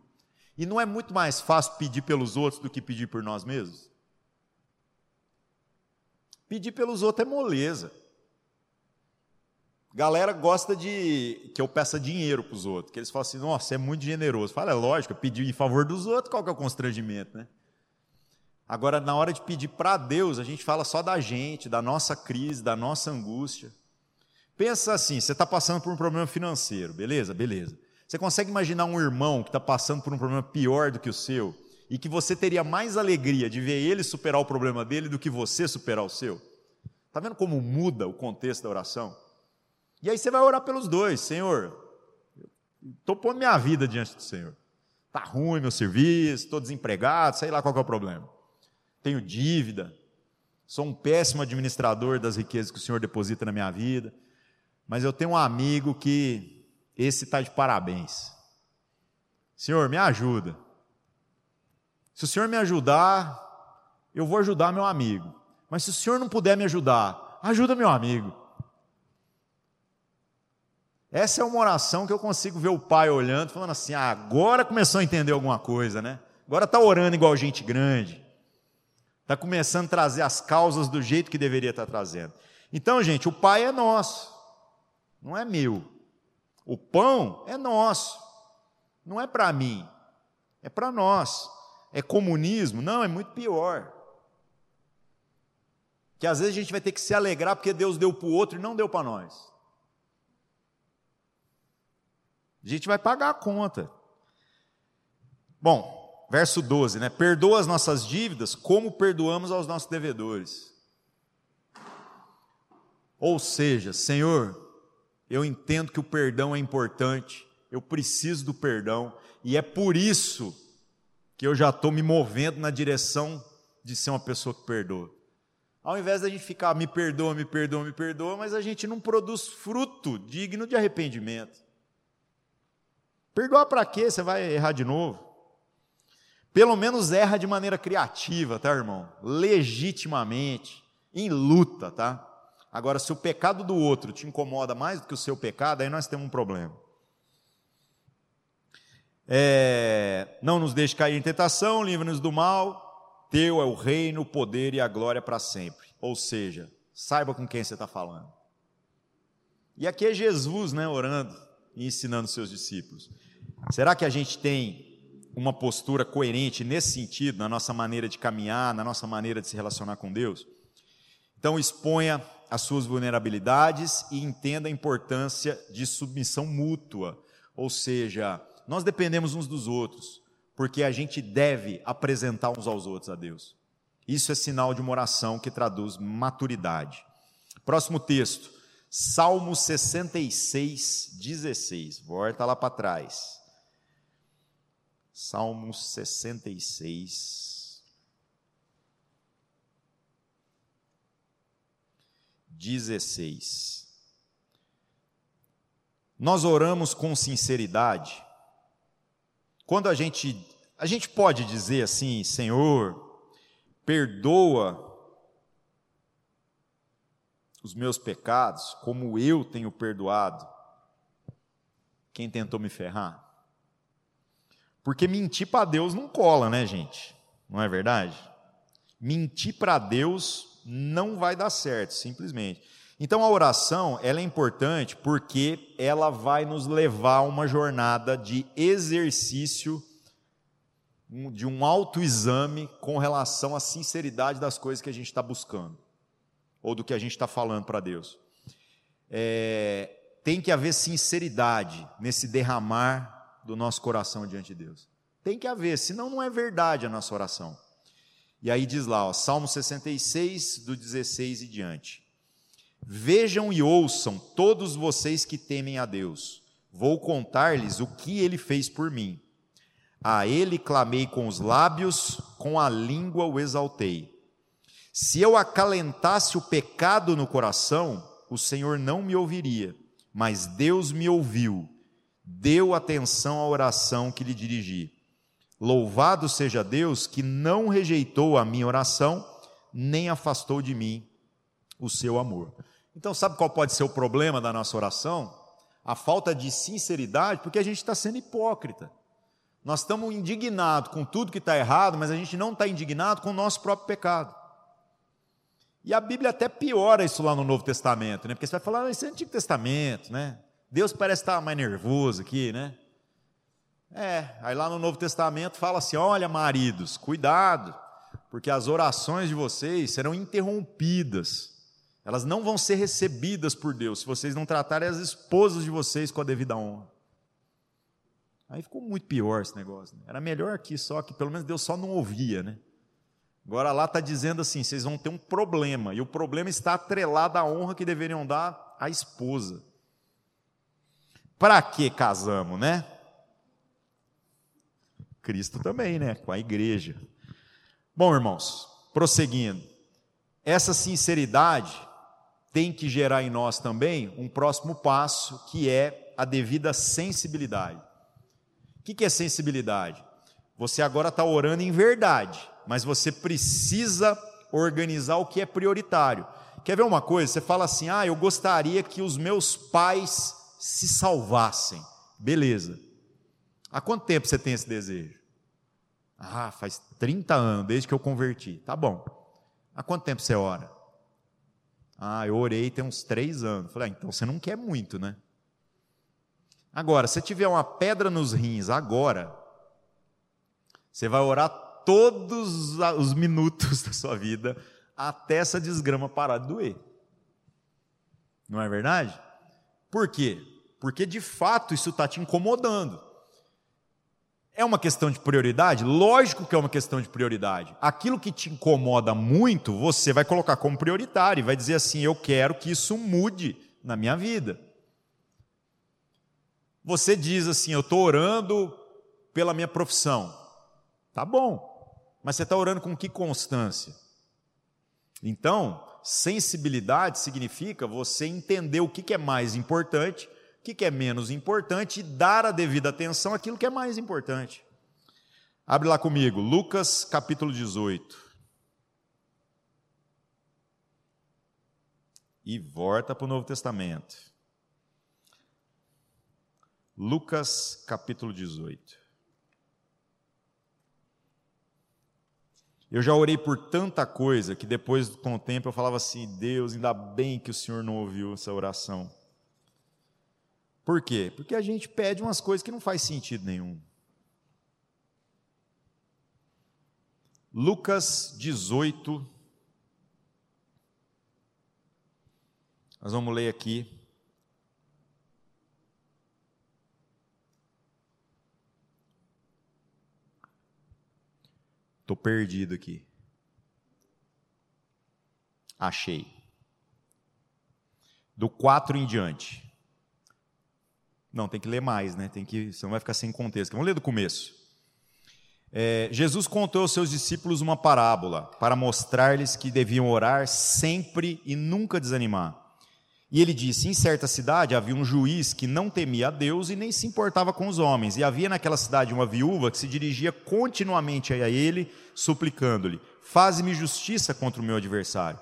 B: E não é muito mais fácil pedir pelos outros do que pedir por nós mesmos? Pedir pelos outros é moleza. Galera gosta de que eu peça dinheiro para os outros, que eles falam assim, nossa, é muito generoso. Fala, é lógico, pedir em favor dos outros, qual que é o constrangimento, né? Agora, na hora de pedir para Deus, a gente fala só da gente, da nossa crise, da nossa angústia. Pensa assim: você está passando por um problema financeiro, beleza? Beleza. Você consegue imaginar um irmão que está passando por um problema pior do que o seu e que você teria mais alegria de ver ele superar o problema dele do que você superar o seu? Está vendo como muda o contexto da oração? E aí você vai orar pelos dois, Senhor. Estou pondo minha vida diante do Senhor. Está ruim meu serviço, estou desempregado, sei lá qual é o problema tenho dívida, sou um péssimo administrador das riquezas que o Senhor deposita na minha vida, mas eu tenho um amigo que esse está de parabéns. Senhor, me ajuda. Se o Senhor me ajudar, eu vou ajudar meu amigo. Mas se o Senhor não puder me ajudar, ajuda meu amigo. Essa é uma oração que eu consigo ver o pai olhando, falando assim: ah, agora começou a entender alguma coisa, né? Agora está orando igual gente grande. Está começando a trazer as causas do jeito que deveria estar trazendo. Então, gente, o Pai é nosso, não é meu. O pão é nosso, não é para mim, é para nós. É comunismo? Não, é muito pior. Que às vezes a gente vai ter que se alegrar porque Deus deu para o outro e não deu para nós. A gente vai pagar a conta. Bom, verso 12, né? Perdoa as nossas dívidas como perdoamos aos nossos devedores. Ou seja, Senhor, eu entendo que o perdão é importante, eu preciso do perdão, e é por isso que eu já estou me movendo na direção de ser uma pessoa que perdoa. Ao invés da gente ficar me perdoa, me perdoa, me perdoa, mas a gente não produz fruto digno de arrependimento. Perdoar para quê? Você vai errar de novo? Pelo menos erra de maneira criativa, tá, irmão? Legitimamente, em luta, tá? Agora, se o pecado do outro te incomoda mais do que o seu pecado, aí nós temos um problema. É, não nos deixe cair em tentação, livre-nos do mal. Teu é o reino, o poder e a glória para sempre. Ou seja, saiba com quem você está falando. E aqui é Jesus, né, orando e ensinando seus discípulos. Será que a gente tem uma postura coerente nesse sentido, na nossa maneira de caminhar, na nossa maneira de se relacionar com Deus? Então, exponha as suas vulnerabilidades e entenda a importância de submissão mútua. Ou seja, nós dependemos uns dos outros, porque a gente deve apresentar uns aos outros a Deus. Isso é sinal de uma oração que traduz maturidade. Próximo texto, Salmo 66, 16. Volta lá para trás. Salmo 66, 16. Nós oramos com sinceridade. Quando a gente a gente pode dizer assim, Senhor, perdoa os meus pecados, como eu tenho perdoado quem tentou me ferrar? Porque mentir para Deus não cola, né, gente? Não é verdade? Mentir para Deus não vai dar certo, simplesmente. Então a oração, ela é importante porque ela vai nos levar a uma jornada de exercício de um autoexame com relação à sinceridade das coisas que a gente está buscando ou do que a gente está falando para Deus. É, tem que haver sinceridade nesse derramar do nosso coração diante de Deus. Tem que haver, senão não é verdade a nossa oração. E aí diz lá, ó, Salmo 66, do 16 e diante. Vejam e ouçam todos vocês que temem a Deus. Vou contar-lhes o que ele fez por mim. A ele clamei com os lábios, com a língua o exaltei. Se eu acalentasse o pecado no coração, o Senhor não me ouviria, mas Deus me ouviu, deu atenção à oração que lhe dirigi. Louvado seja Deus que não rejeitou a minha oração, nem afastou de mim o seu amor. Então, sabe qual pode ser o problema da nossa oração? A falta de sinceridade, porque a gente está sendo hipócrita. Nós estamos indignados com tudo que está errado, mas a gente não está indignado com o nosso próprio pecado. E a Bíblia até piora isso lá no Novo Testamento, né? Porque você vai falar, ah, esse é Antigo Testamento, né? Deus parece estar mais nervoso aqui, né? É, aí lá no Novo Testamento fala assim: olha, maridos, cuidado, porque as orações de vocês serão interrompidas, elas não vão ser recebidas por Deus se vocês não tratarem as esposas de vocês com a devida honra. Aí ficou muito pior esse negócio. Né? Era melhor aqui só que pelo menos Deus só não ouvia, né? Agora lá está dizendo assim: vocês vão ter um problema, e o problema está atrelado à honra que deveriam dar à esposa. Para que casamos, né? Cristo também, né? Com a igreja. Bom, irmãos, prosseguindo. Essa sinceridade tem que gerar em nós também um próximo passo, que é a devida sensibilidade. O que é sensibilidade? Você agora está orando em verdade mas você precisa organizar o que é prioritário. Quer ver uma coisa? Você fala assim: ah, eu gostaria que os meus pais se salvassem. Beleza. Há quanto tempo você tem esse desejo? Ah, faz 30 anos, desde que eu converti. Tá bom. Há quanto tempo você ora? Ah, eu orei tem uns três anos. Falei, ah, então você não quer muito, né? Agora, se tiver uma pedra nos rins agora, você vai orar todos os minutos da sua vida até essa desgrama parar de doer. Não é verdade? Por quê? Porque de fato isso está te incomodando. É uma questão de prioridade? Lógico que é uma questão de prioridade. Aquilo que te incomoda muito, você vai colocar como prioritário e vai dizer assim: eu quero que isso mude na minha vida. Você diz assim: eu estou orando pela minha profissão. Tá bom. Mas você está orando com que constância? Então, sensibilidade significa você entender o que é mais importante, o que é menos importante e dar a devida atenção àquilo que é mais importante. Abre lá comigo, Lucas capítulo 18. E volta para o Novo Testamento. Lucas capítulo 18. Eu já orei por tanta coisa que depois, com o tempo, eu falava assim: Deus, ainda bem que o Senhor não ouviu essa oração. Por quê? Porque a gente pede umas coisas que não faz sentido nenhum. Lucas 18. Nós vamos ler aqui. Estou perdido aqui. Achei. Do 4 em diante. Não, tem que ler mais, né? Tem que, não vai ficar sem contexto. Vamos ler do começo. É, Jesus contou aos seus discípulos uma parábola para mostrar-lhes que deviam orar sempre e nunca desanimar. E ele disse: Em certa cidade havia um juiz que não temia a Deus e nem se importava com os homens. E havia naquela cidade uma viúva que se dirigia continuamente a ele, suplicando-lhe: Faze-me justiça contra o meu adversário.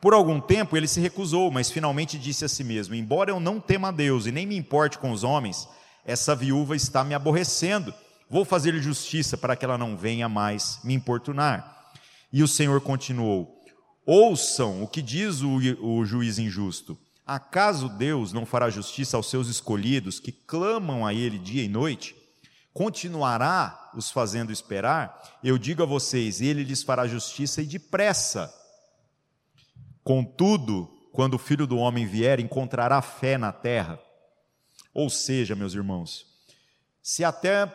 B: Por algum tempo ele se recusou, mas finalmente disse a si mesmo: Embora eu não tema a Deus e nem me importe com os homens, essa viúva está me aborrecendo. Vou fazer-lhe justiça para que ela não venha mais me importunar. E o Senhor continuou: Ouçam o que diz o, o juiz injusto. Acaso Deus não fará justiça aos seus escolhidos que clamam a Ele dia e noite? Continuará os fazendo esperar? Eu digo a vocês: Ele lhes fará justiça e depressa. Contudo, quando o filho do homem vier, encontrará fé na terra. Ou seja, meus irmãos, se até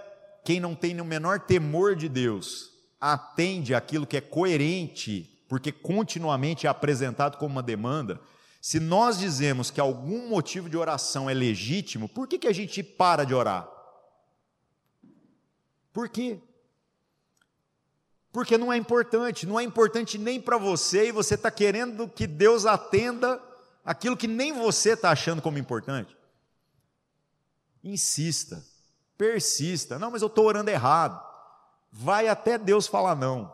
B: quem não tem o menor temor de Deus atende aquilo que é coerente, porque continuamente é apresentado como uma demanda, se nós dizemos que algum motivo de oração é legítimo, por que, que a gente para de orar? Por quê? Porque não é importante, não é importante nem para você e você está querendo que Deus atenda aquilo que nem você está achando como importante. Insista, persista. Não, mas eu estou orando errado. Vai até Deus falar não.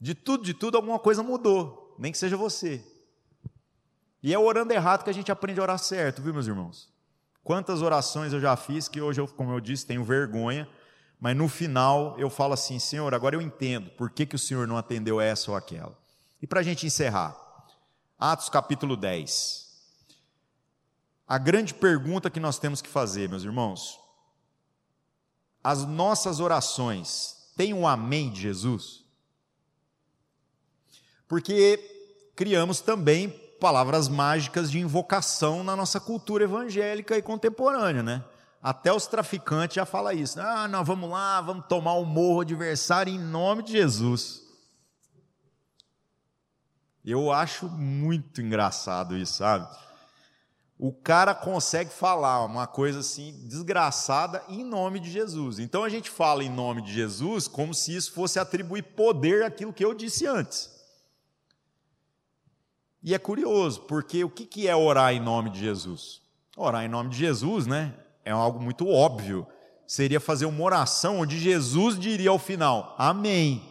B: De tudo, de tudo, alguma coisa mudou, nem que seja você. E é orando errado que a gente aprende a orar certo, viu, meus irmãos? Quantas orações eu já fiz que hoje, eu, como eu disse, tenho vergonha, mas no final eu falo assim: Senhor, agora eu entendo por que, que o Senhor não atendeu essa ou aquela. E para a gente encerrar, Atos capítulo 10. A grande pergunta que nós temos que fazer, meus irmãos, as nossas orações têm um amém de Jesus? Porque criamos também palavras mágicas de invocação na nossa cultura evangélica e contemporânea, né? Até os traficantes já falam isso. Ah, não, vamos lá, vamos tomar o morro adversário em nome de Jesus. Eu acho muito engraçado isso, sabe? O cara consegue falar uma coisa assim desgraçada em nome de Jesus. Então a gente fala em nome de Jesus como se isso fosse atribuir poder àquilo que eu disse antes. E é curioso, porque o que é orar em nome de Jesus? Orar em nome de Jesus, né? É algo muito óbvio. Seria fazer uma oração onde Jesus diria ao final: Amém.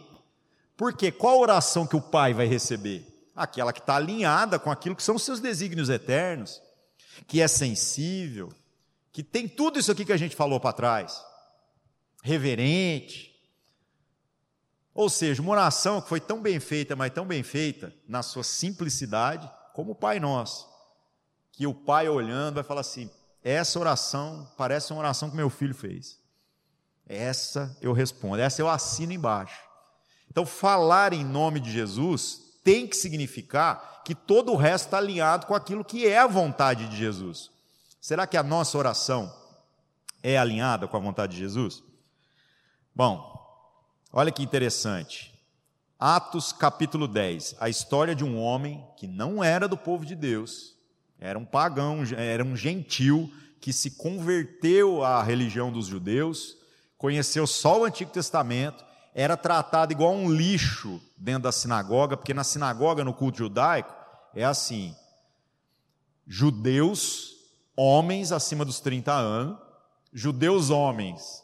B: Porque qual oração que o Pai vai receber? Aquela que está alinhada com aquilo que são os seus desígnios eternos, que é sensível, que tem tudo isso aqui que a gente falou para trás, reverente, ou seja, uma oração que foi tão bem feita, mas tão bem feita, na sua simplicidade, como o Pai Nosso. Que o Pai olhando vai falar assim: essa oração parece uma oração que meu filho fez. Essa eu respondo, essa eu assino embaixo. Então, falar em nome de Jesus tem que significar que todo o resto está alinhado com aquilo que é a vontade de Jesus. Será que a nossa oração é alinhada com a vontade de Jesus? Bom, Olha que interessante. Atos capítulo 10, a história de um homem que não era do povo de Deus, era um pagão, era um gentil que se converteu à religião dos judeus, conheceu só o Antigo Testamento, era tratado igual um lixo dentro da sinagoga, porque na sinagoga, no culto judaico, é assim: judeus, homens acima dos 30 anos, judeus homens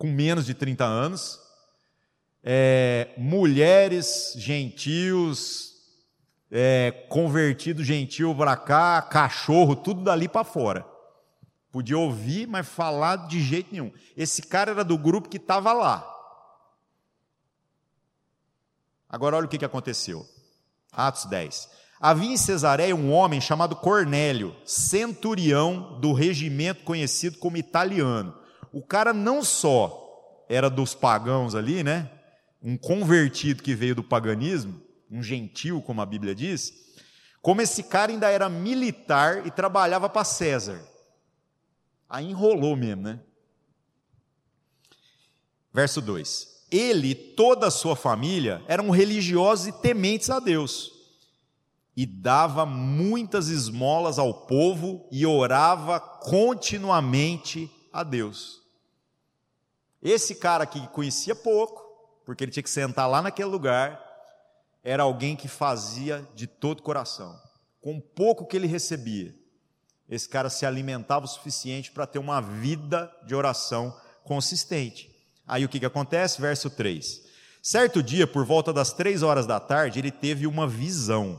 B: com menos de 30 anos, é, mulheres gentios, é, convertido gentil para cá, cachorro, tudo dali para fora. Podia ouvir, mas falar de jeito nenhum. Esse cara era do grupo que estava lá. Agora olha o que que aconteceu. Atos 10. Havia em Cesareia um homem chamado Cornélio, centurião do regimento conhecido como italiano. O cara não só era dos pagãos ali, né? Um convertido que veio do paganismo, um gentil, como a Bíblia diz, como esse cara ainda era militar e trabalhava para César. Aí enrolou mesmo, né? Verso 2: Ele e toda a sua família eram religiosos e tementes a Deus, e dava muitas esmolas ao povo e orava continuamente a Deus. Esse cara aqui conhecia pouco, porque ele tinha que sentar lá naquele lugar, era alguém que fazia de todo coração. Com pouco que ele recebia, esse cara se alimentava o suficiente para ter uma vida de oração consistente. Aí o que, que acontece? Verso 3. Certo dia, por volta das três horas da tarde, ele teve uma visão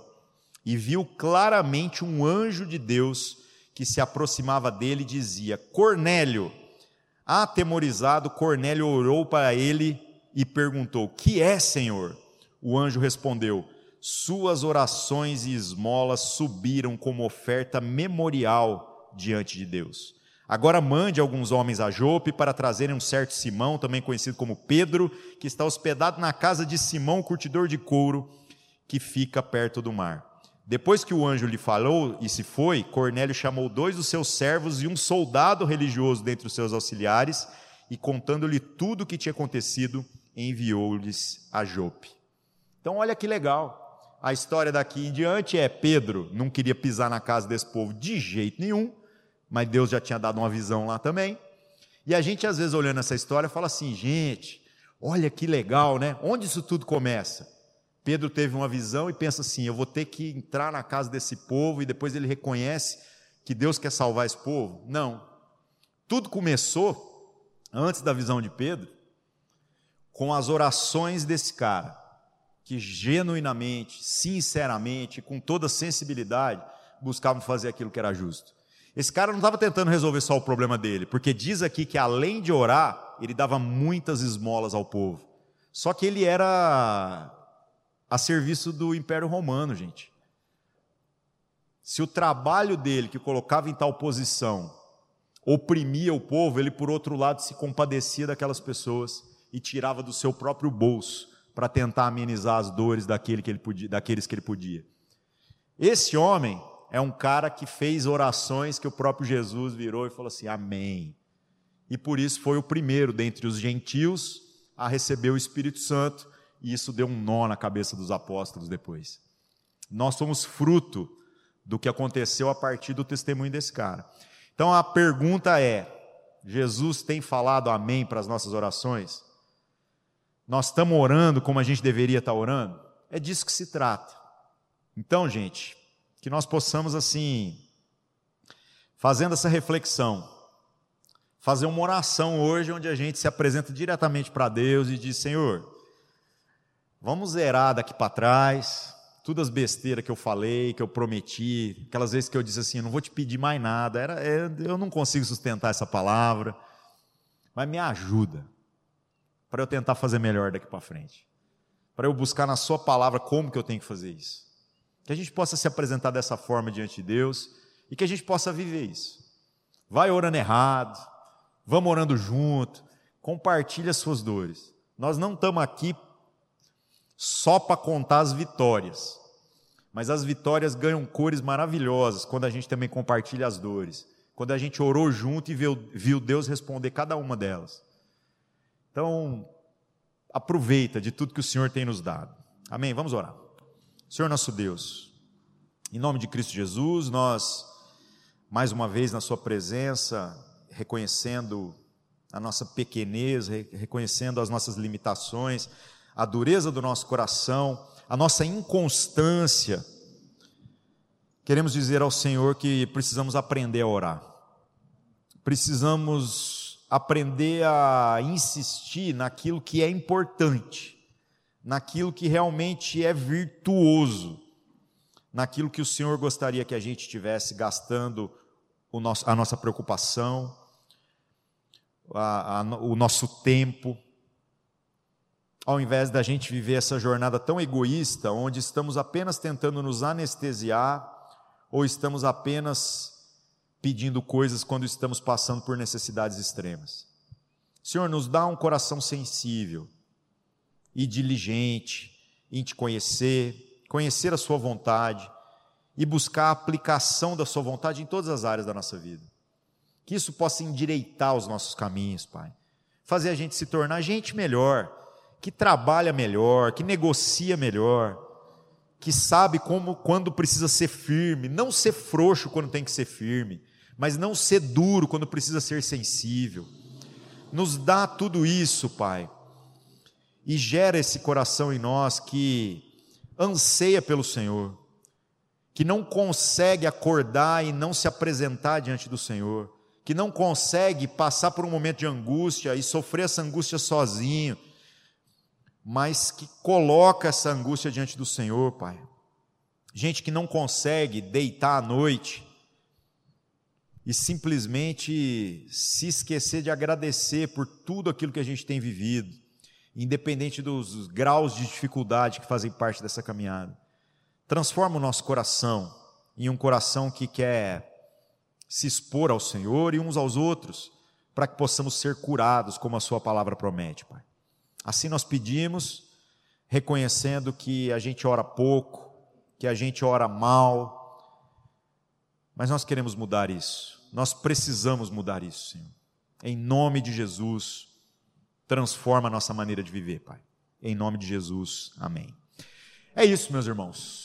B: e viu claramente um anjo de Deus que se aproximava dele e dizia: Cornélio. Atemorizado, Cornélio orou para ele e perguntou: Que é, Senhor? O anjo respondeu: Suas orações e esmolas subiram como oferta memorial diante de Deus. Agora mande alguns homens a Jope para trazerem um certo Simão, também conhecido como Pedro, que está hospedado na casa de Simão, curtidor de couro, que fica perto do mar. Depois que o anjo lhe falou e se foi, Cornélio chamou dois dos seus servos e um soldado religioso dentre os seus auxiliares, e contando-lhe tudo o que tinha acontecido, enviou-lhes a Jope. Então, olha que legal. A história daqui em diante é: Pedro não queria pisar na casa desse povo de jeito nenhum, mas Deus já tinha dado uma visão lá também. E a gente, às vezes, olhando essa história, fala assim: gente, olha que legal, né? Onde isso tudo começa? Pedro teve uma visão e pensa assim: eu vou ter que entrar na casa desse povo, e depois ele reconhece que Deus quer salvar esse povo. Não. Tudo começou, antes da visão de Pedro, com as orações desse cara, que genuinamente, sinceramente, com toda sensibilidade, buscavam fazer aquilo que era justo. Esse cara não estava tentando resolver só o problema dele, porque diz aqui que além de orar, ele dava muitas esmolas ao povo. Só que ele era a serviço do Império Romano, gente. Se o trabalho dele, que colocava em tal posição, oprimia o povo, ele, por outro lado, se compadecia daquelas pessoas e tirava do seu próprio bolso para tentar amenizar as dores daquele que ele podia, daqueles que ele podia. Esse homem é um cara que fez orações que o próprio Jesus virou e falou assim: Amém. E por isso foi o primeiro dentre os gentios a receber o Espírito Santo, e isso deu um nó na cabeça dos apóstolos depois. Nós somos fruto do que aconteceu a partir do testemunho desse cara. Então a pergunta é: Jesus tem falado amém para as nossas orações? Nós estamos orando como a gente deveria estar orando? É disso que se trata. Então, gente, que nós possamos, assim, fazendo essa reflexão, fazer uma oração hoje onde a gente se apresenta diretamente para Deus e diz: Senhor, vamos zerar daqui para trás, todas as besteiras que eu falei, que eu prometi, aquelas vezes que eu disse assim: não vou te pedir mais nada, era, é, eu não consigo sustentar essa palavra, mas me ajuda para eu tentar fazer melhor daqui para frente, para eu buscar na Sua palavra como que eu tenho que fazer isso. Que a gente possa se apresentar dessa forma diante de Deus e que a gente possa viver isso. Vai orando errado, vamos orando junto, compartilha as suas dores. Nós não estamos aqui só para contar as vitórias, mas as vitórias ganham cores maravilhosas quando a gente também compartilha as dores, quando a gente orou junto e viu, viu Deus responder cada uma delas. Então, aproveita de tudo que o Senhor tem nos dado. Amém? Vamos orar. Senhor nosso Deus, em nome de Cristo Jesus, nós, mais uma vez na Sua presença, reconhecendo a nossa pequenez, reconhecendo as nossas limitações, a dureza do nosso coração, a nossa inconstância, queremos dizer ao Senhor que precisamos aprender a orar, precisamos aprender a insistir naquilo que é importante naquilo que realmente é virtuoso, naquilo que o Senhor gostaria que a gente estivesse gastando nosso, a nossa preocupação, a, a, o nosso tempo. ao invés da gente viver essa jornada tão egoísta, onde estamos apenas tentando nos anestesiar ou estamos apenas pedindo coisas quando estamos passando por necessidades extremas. Senhor, nos dá um coração sensível e diligente em te conhecer, conhecer a Sua vontade e buscar a aplicação da Sua vontade em todas as áreas da nossa vida. Que isso possa endireitar os nossos caminhos, Pai. Fazer a gente se tornar gente melhor, que trabalha melhor, que negocia melhor, que sabe como quando precisa ser firme, não ser frouxo quando tem que ser firme, mas não ser duro quando precisa ser sensível. Nos dá tudo isso, Pai, e gera esse coração em nós que anseia pelo Senhor, que não consegue acordar e não se apresentar diante do Senhor, que não consegue passar por um momento de angústia e sofrer essa angústia sozinho, mas que coloca essa angústia diante do Senhor, Pai. Gente que não consegue deitar à noite e simplesmente se esquecer de agradecer por tudo aquilo que a gente tem vivido, independente dos graus de dificuldade que fazem parte dessa caminhada. Transforma o nosso coração em um coração que quer se expor ao Senhor e uns aos outros, para que possamos ser curados, como a Sua palavra promete, Pai. Assim nós pedimos, reconhecendo que a gente ora pouco, que a gente ora mal, mas nós queremos mudar isso, nós precisamos mudar isso, Senhor. Em nome de Jesus, transforma a nossa maneira de viver, Pai. Em nome de Jesus, amém. É isso, meus irmãos.